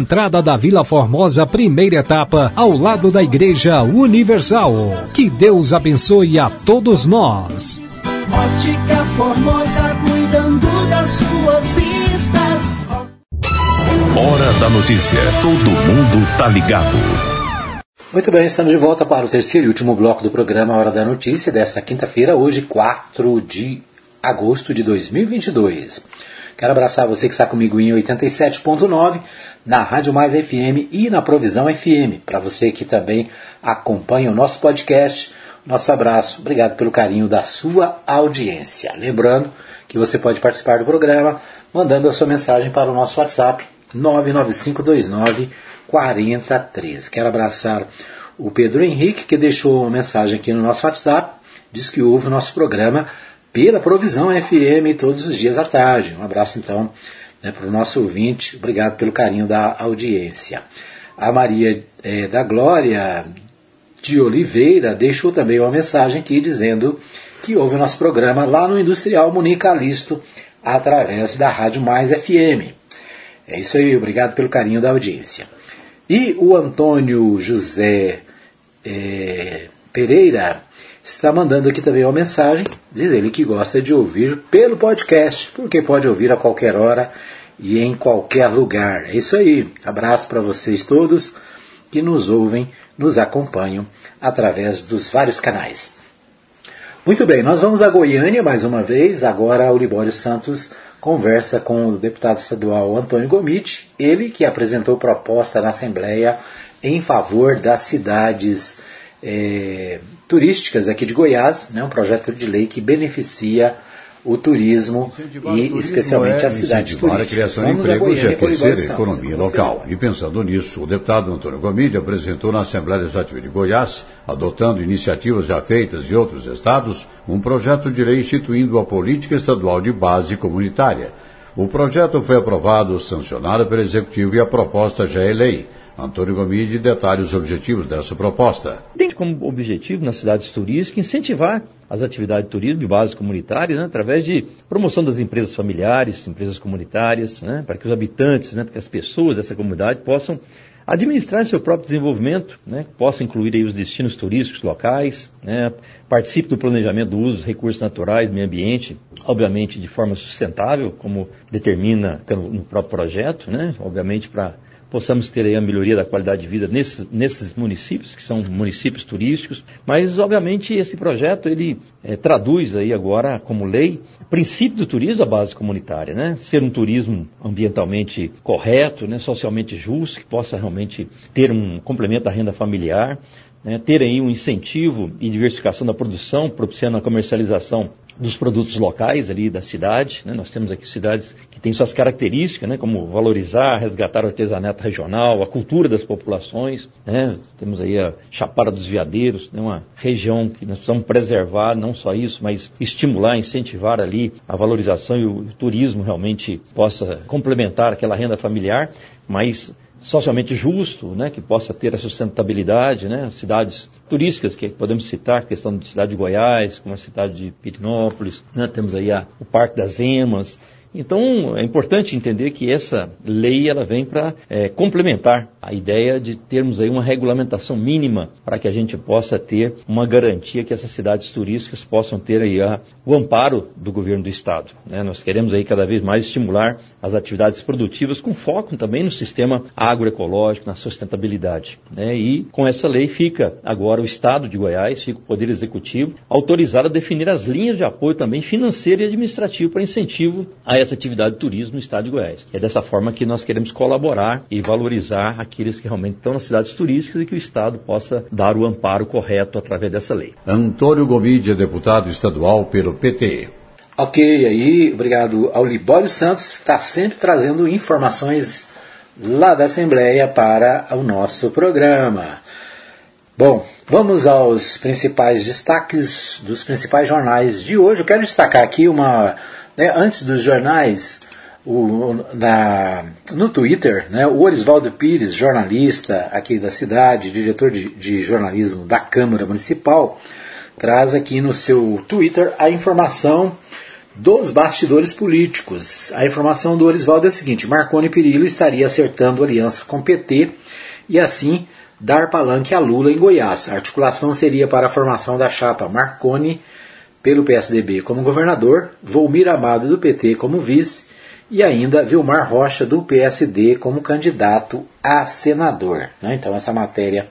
entrada da Vila Formosa, primeira etapa, ao lado da Igreja Universal. Que Deus abençoe a todos nós. Ótica Formosa, cuidando das suas vistas. Hora da notícia. Todo mundo tá ligado. Muito bem, estamos de volta para o terceiro e último bloco do programa Hora da Notícia desta quinta-feira, hoje 4 de agosto de 2022. Quero abraçar você que está comigo em 87.9 na Rádio Mais FM e na Provisão FM. Para você que também acompanha o nosso podcast, nosso abraço. Obrigado pelo carinho da sua audiência. Lembrando que você pode participar do programa mandando a sua mensagem para o nosso WhatsApp 99529 4013. Quero abraçar o Pedro Henrique, que deixou uma mensagem aqui no nosso WhatsApp. Diz que ouve o nosso programa pela Provisão FM todos os dias à tarde. Um abraço então né, para o nosso ouvinte. Obrigado pelo carinho da audiência. A Maria eh, da Glória de Oliveira deixou também uma mensagem aqui dizendo que ouve o nosso programa lá no Industrial Munica Listo através da Rádio Mais FM. É isso aí, obrigado pelo carinho da audiência. E o Antônio José eh, Pereira está mandando aqui também uma mensagem, diz ele que gosta de ouvir pelo podcast, porque pode ouvir a qualquer hora e em qualquer lugar. É isso aí. Abraço para vocês todos que nos ouvem, nos acompanham através dos vários canais. Muito bem, nós vamos a Goiânia mais uma vez. Agora o Libório Santos conversa com o deputado estadual Antônio Gomiti, ele que apresentou proposta na Assembleia em favor das cidades é, turísticas aqui de Goiás, né, um projeto de lei que beneficia o turismo e especialmente é as cidades turísticas. a criação de Vamos empregos e aquecer a economia local. E pensando nisso, o deputado Antônio Gomide apresentou na Assembleia Legislativa de Goiás, adotando iniciativas já feitas em outros estados, um projeto de lei instituindo a política estadual de base comunitária. O projeto foi aprovado, sancionado pelo Executivo e a proposta já é lei. Antônio Gomide detalha os objetivos dessa proposta. Tem como objetivo nas cidades turísticas incentivar as atividades de turismo de base comunitária, né, através de promoção das empresas familiares, empresas comunitárias, né, para que os habitantes, né, para que as pessoas dessa comunidade possam administrar seu próprio desenvolvimento, né, possam incluir aí os destinos turísticos locais, né, participe do planejamento do uso dos recursos naturais, meio ambiente, obviamente de forma sustentável, como determina no próprio projeto, né, obviamente para possamos ter aí a melhoria da qualidade de vida nesses, nesses municípios, que são municípios turísticos, mas obviamente esse projeto ele é, traduz aí agora como lei o princípio do turismo à base comunitária, né? Ser um turismo ambientalmente correto, né? socialmente justo, que possa realmente ter um complemento da renda familiar, né? ter aí um incentivo e diversificação da produção, propiciando a comercialização dos produtos locais ali da cidade. Né? Nós temos aqui cidades que têm suas características, né? como valorizar, resgatar o artesanato regional, a cultura das populações. Né? Temos aí a Chapada dos Veadeiros, né? uma região que nós precisamos preservar, não só isso, mas estimular, incentivar ali a valorização e o turismo realmente possa complementar aquela renda familiar, mas socialmente justo, né, que possa ter a sustentabilidade, né, cidades turísticas que podemos citar, a questão da cidade de Goiás, como a cidade de Pirinópolis, né, temos aí a, o Parque das Emas, então é importante entender que essa lei ela vem para é, complementar a ideia de termos aí uma regulamentação mínima para que a gente possa ter uma garantia que essas cidades turísticas possam ter aí a, o amparo do governo do estado. Né? Nós queremos aí cada vez mais estimular as atividades produtivas com foco também no sistema agroecológico, na sustentabilidade. Né? E com essa lei fica agora o estado de Goiás, fica o Poder Executivo autorizado a definir as linhas de apoio também financeiro e administrativo para incentivo a essa atividade de turismo no estado de Goiás. É dessa forma que nós queremos colaborar e valorizar aqueles que realmente estão nas cidades turísticas e que o estado possa dar o amparo correto através dessa lei. Antônio Gomide é deputado estadual pelo PT. Ok, aí, obrigado ao Libório Santos, que está sempre trazendo informações lá da Assembleia para o nosso programa. Bom, vamos aos principais destaques dos principais jornais de hoje. Eu quero destacar aqui uma. Né, antes dos jornais, o, na, no Twitter, né, o Orisvaldo Pires, jornalista aqui da cidade, diretor de, de jornalismo da Câmara Municipal, traz aqui no seu Twitter a informação dos bastidores políticos. A informação do Orisvaldo é a seguinte: Marconi Perillo estaria acertando aliança com PT e assim dar palanque a Lula em Goiás. A articulação seria para a formação da chapa Marconi pelo PSDB como governador, Volmir Amado do PT como vice e ainda Vilmar Rocha do PSD como candidato a senador. Né? Então essa matéria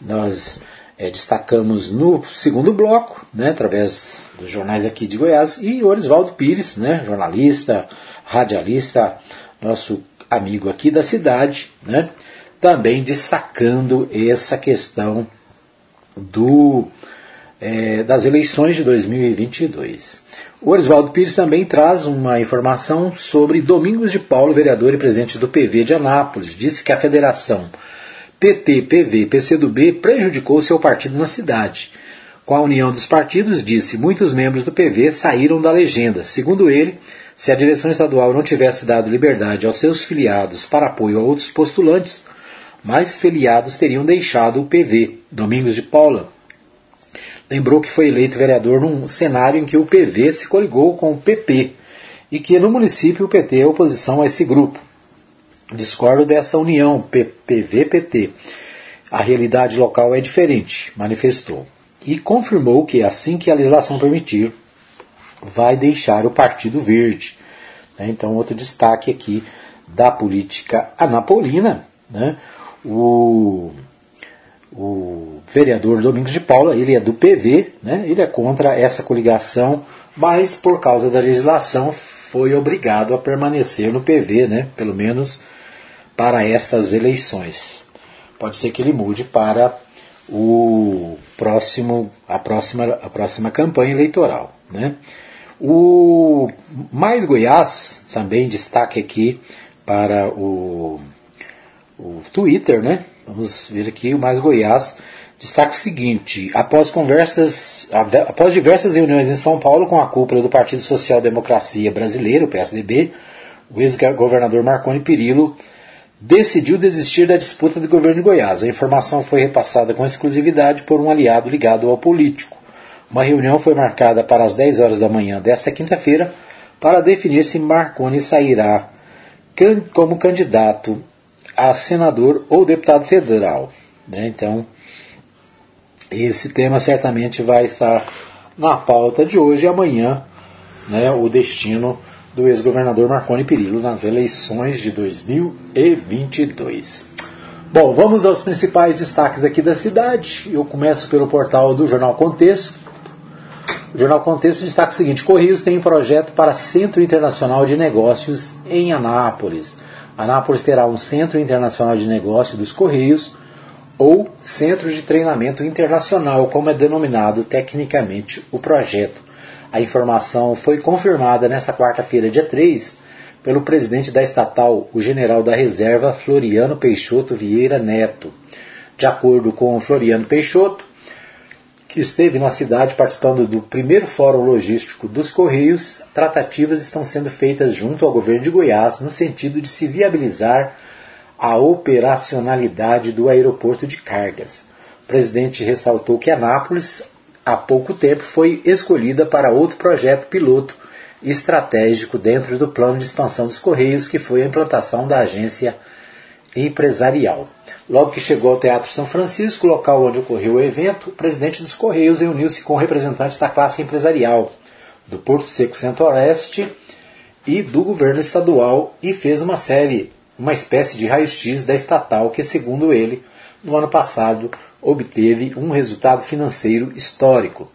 nós é, destacamos no segundo bloco, né, através dos jornais aqui de Goiás, e Orisvaldo Pires, né, jornalista, radialista, nosso amigo aqui da cidade, né, também destacando essa questão do, é, das eleições de 2022. O Orisvaldo Pires também traz uma informação sobre Domingos de Paulo, vereador e presidente do PV de Anápolis. Disse que a federação PT, PV, PCdoB prejudicou seu partido na cidade. Com a união dos partidos, disse, muitos membros do PV saíram da legenda. Segundo ele, se a direção estadual não tivesse dado liberdade aos seus filiados para apoio a outros postulantes, mais filiados teriam deixado o PV. Domingos de Paula lembrou que foi eleito vereador num cenário em que o PV se coligou com o PP e que no município o PT é oposição a esse grupo. Discordo dessa união PV-PT. A realidade local é diferente, manifestou. E confirmou que, assim que a legislação permitir, vai deixar o Partido Verde. Então, outro destaque aqui da política anapolina. Né? O, o vereador Domingos de Paula, ele é do PV, né? ele é contra essa coligação, mas por causa da legislação foi obrigado a permanecer no PV, né? Pelo menos para estas eleições. Pode ser que ele mude para o próximo, a próxima, a próxima campanha eleitoral, né? O Mais Goiás, também destaque aqui para o, o Twitter, né? Vamos ver aqui o Mais Goiás. Destaque o seguinte: após conversas, após diversas reuniões em São Paulo com a cúpula do Partido Social Democracia Brasileiro, PSDB, o ex-governador Marconi Perillo decidiu desistir da disputa do governo de Goiás. A informação foi repassada com exclusividade por um aliado ligado ao político. Uma reunião foi marcada para as 10 horas da manhã desta quinta-feira para definir se Marconi sairá como candidato a senador ou deputado federal. Né? Então, esse tema certamente vai estar na pauta de hoje e amanhã, né, o destino do ex-governador Marconi Perillo nas eleições de 2022. Bom, vamos aos principais destaques aqui da cidade. Eu começo pelo portal do Jornal Contexto. O Jornal Contexto destaca o seguinte: Correios tem um projeto para Centro Internacional de Negócios em Anápolis. Anápolis terá um Centro Internacional de Negócios dos Correios, ou Centro de Treinamento Internacional, como é denominado tecnicamente o projeto. A informação foi confirmada nesta quarta-feira, dia 3, pelo presidente da estatal, o general da reserva Floriano Peixoto Vieira Neto. De acordo com Floriano Peixoto, que esteve na cidade participando do primeiro Fórum Logístico dos Correios, tratativas estão sendo feitas junto ao governo de Goiás no sentido de se viabilizar a operacionalidade do aeroporto de cargas. O presidente ressaltou que Anápolis, há pouco tempo, foi escolhida para outro projeto piloto estratégico dentro do plano de expansão dos Correios, que foi a implantação da agência empresarial. Logo que chegou ao Teatro São Francisco, local onde ocorreu o evento, o presidente dos Correios reuniu-se com representantes da classe empresarial do Porto Seco Centro-Oeste e do governo estadual e fez uma série, uma espécie de raio-x da estatal que, segundo ele, no ano passado obteve um resultado financeiro histórico.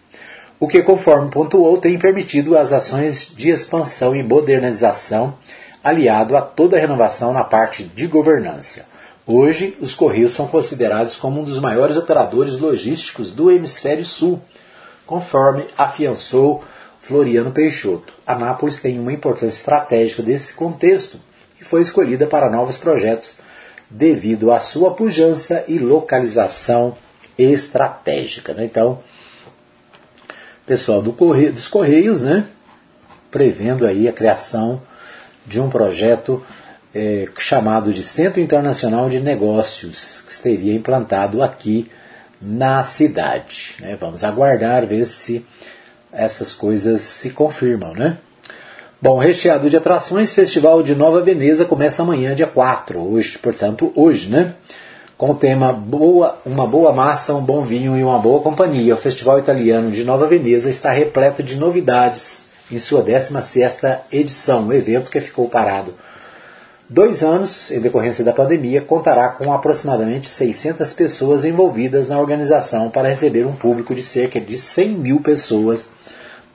O que, conforme pontuou, tem permitido as ações de expansão e modernização aliado a toda a renovação na parte de governança. Hoje, os Correios são considerados como um dos maiores operadores logísticos do Hemisfério Sul, conforme afiançou Floriano Peixoto. Anápolis tem uma importância estratégica desse contexto e foi escolhida para novos projetos devido à sua pujança e localização estratégica. Né? Então, pessoal do Correio, dos Correios, né, prevendo aí a criação de um projeto é, chamado de Centro Internacional de Negócios, que seria implantado aqui na cidade. Né? Vamos aguardar, ver se essas coisas se confirmam. Né? Bom, recheado de atrações, Festival de Nova Veneza começa amanhã, dia 4, hoje, portanto, hoje, né? Com o tema boa, Uma Boa Massa, um Bom Vinho e uma Boa Companhia. O Festival Italiano de Nova Veneza está repleto de novidades em sua 16 edição, um evento que ficou parado dois anos em decorrência da pandemia, contará com aproximadamente 600 pessoas envolvidas na organização para receber um público de cerca de 100 mil pessoas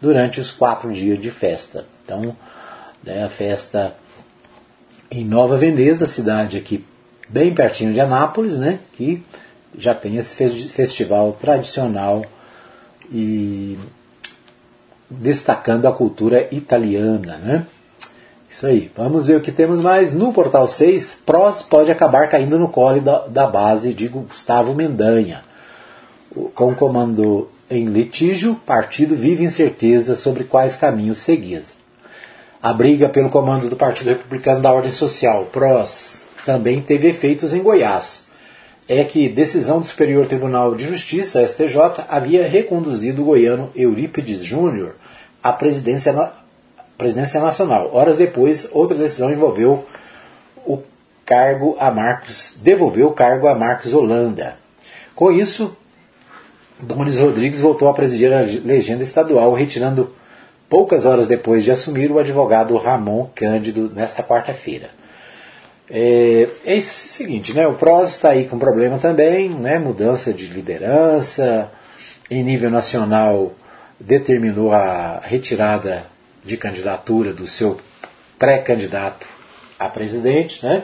durante os quatro dias de festa. Então, né, a festa em Nova Veneza, cidade aqui bem pertinho de Anápolis, né, que já tem esse festival tradicional e destacando a cultura italiana, né? Isso aí. Vamos ver o que temos mais. No portal 6, PROS pode acabar caindo no colo da, da base de Gustavo Mendanha. Com comando em litígio, partido vive incerteza sobre quais caminhos seguir. A briga pelo comando do Partido Republicano da Ordem Social, PROS, também teve efeitos em Goiás. É que decisão do Superior Tribunal de Justiça, STJ, havia reconduzido o goiano Eurípides Júnior à presidência, presidência nacional. Horas depois, outra decisão envolveu o cargo a Marcos, devolveu o cargo a Marcos Holanda. Com isso, Donis Rodrigues voltou a presidir a legenda estadual, retirando poucas horas depois de assumir o advogado Ramon Cândido nesta quarta-feira. É, é o seguinte, né? O PROS está aí com problema também, né? Mudança de liderança. Em nível nacional, determinou a retirada de candidatura do seu pré-candidato a presidente, né?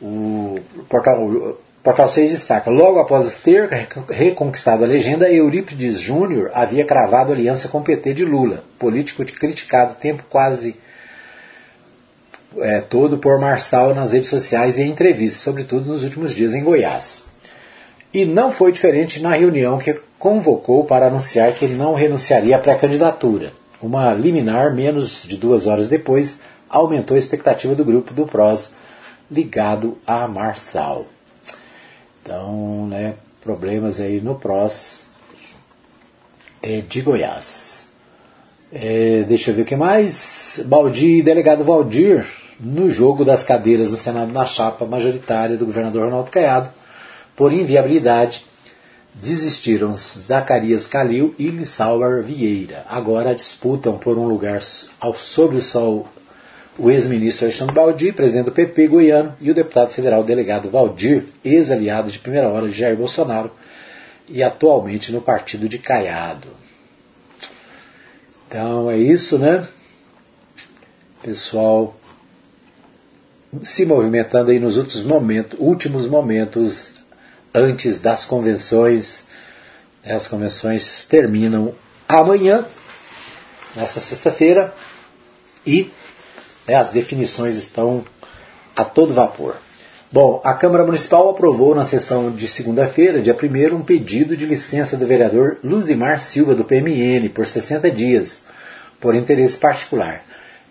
O portal, o portal 6 destaca: logo após ter reconquistado a legenda, Eurípides Júnior havia cravado aliança com o PT de Lula, político criticado tempo quase é, todo por Marçal nas redes sociais e em entrevistas, sobretudo nos últimos dias em Goiás. E não foi diferente na reunião que convocou para anunciar que ele não renunciaria à pré-candidatura. Uma liminar, menos de duas horas depois, aumentou a expectativa do grupo do PROS ligado a Marçal. Então, né, problemas aí no PROS é, de Goiás. É, deixa eu ver o que mais. Baldi, delegado Valdir, no jogo das cadeiras no Senado na chapa majoritária do governador Ronaldo Caiado, por inviabilidade, desistiram Zacarias Calil e Lissauer Vieira. Agora disputam por um lugar ao sob o sol o ex-ministro Alexandre Baldi, presidente do PP goiano, e o deputado federal delegado Valdir, ex-aliado de primeira hora de Jair Bolsonaro e atualmente no partido de Caiado. Então é isso, né? Pessoal se movimentando aí nos últimos momentos, últimos momentos antes das convenções. As convenções terminam amanhã, nesta sexta-feira, e né, as definições estão a todo vapor. Bom, a Câmara Municipal aprovou na sessão de segunda-feira, dia 1 um pedido de licença do vereador Luzimar Silva, do PMN, por 60 dias, por interesse particular.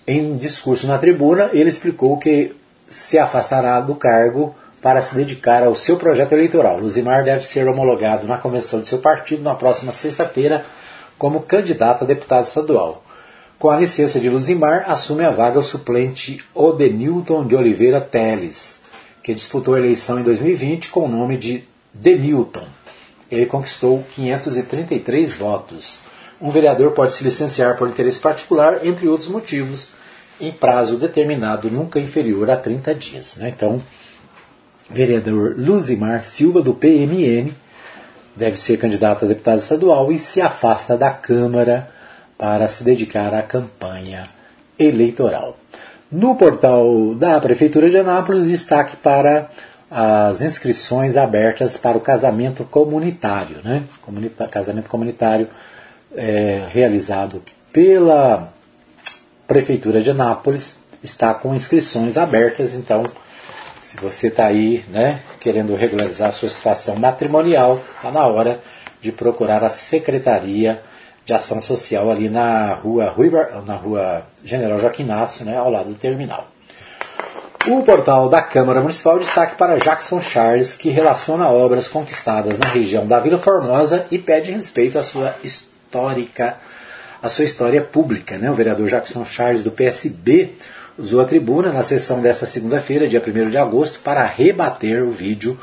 Em discurso na tribuna, ele explicou que se afastará do cargo para se dedicar ao seu projeto eleitoral. Luzimar deve ser homologado na convenção de seu partido na próxima sexta-feira como candidato a deputado estadual. Com a licença de Luzimar, assume a vaga o suplente Odenilton de Oliveira Teles, que disputou a eleição em 2020 com o nome de Denilton. Ele conquistou 533 votos. Um vereador pode se licenciar por interesse particular, entre outros motivos, em prazo determinado, nunca inferior a 30 dias. Né? Então, vereador Luzimar Silva, do PMN, deve ser candidato a deputado estadual e se afasta da Câmara para se dedicar à campanha eleitoral. No portal da Prefeitura de Anápolis, destaque para as inscrições abertas para o casamento comunitário, né? Comunita casamento comunitário é, realizado pela Prefeitura de Anápolis está com inscrições abertas, então se você está aí né, querendo regularizar a sua situação matrimonial, está na hora de procurar a Secretaria de Ação Social ali na rua, Rua, na rua General Joaquim Inácio, né, ao lado do terminal. O portal da Câmara Municipal destaque para Jackson Charles, que relaciona obras conquistadas na região da Vila Formosa e pede respeito à sua histórica, à sua história pública. Né? O vereador Jackson Charles, do PSB, usou a tribuna na sessão desta segunda-feira, dia 1 de agosto, para rebater o vídeo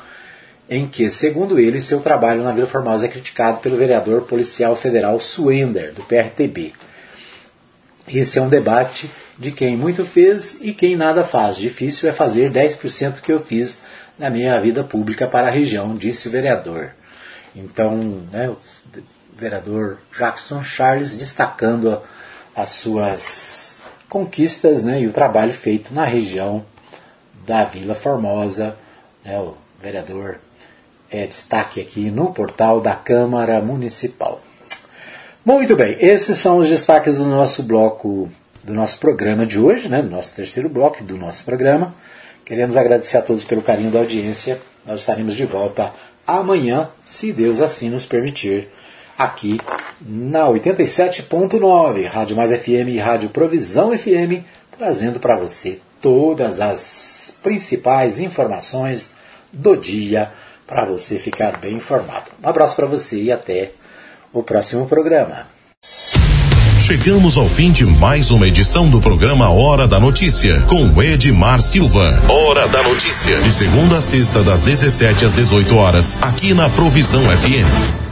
em que, segundo ele, seu trabalho na Vila Formosa é criticado pelo vereador policial federal Suender, do PRTB. Esse é um debate de quem muito fez e quem nada faz. Difícil é fazer 10% que eu fiz na minha vida pública para a região, disse o vereador. Então, né, o vereador Jackson Charles destacando as suas conquistas né, e o trabalho feito na região da Vila Formosa. Né, o vereador é destaque aqui no portal da Câmara Municipal. Muito bem, esses são os destaques do nosso bloco, do nosso programa de hoje, né, do nosso terceiro bloco do nosso programa. Queremos agradecer a todos pelo carinho da audiência. Nós estaremos de volta amanhã, se Deus assim nos permitir, aqui na 87.9, Rádio Mais FM e Rádio Provisão FM, trazendo para você todas as principais informações do dia para você ficar bem informado. Um abraço para você e até o próximo programa. Chegamos ao fim de mais uma edição do programa Hora da Notícia, com Edmar Silva. Hora da Notícia, de segunda a sexta, das 17 às 18 horas, aqui na Provisão FM.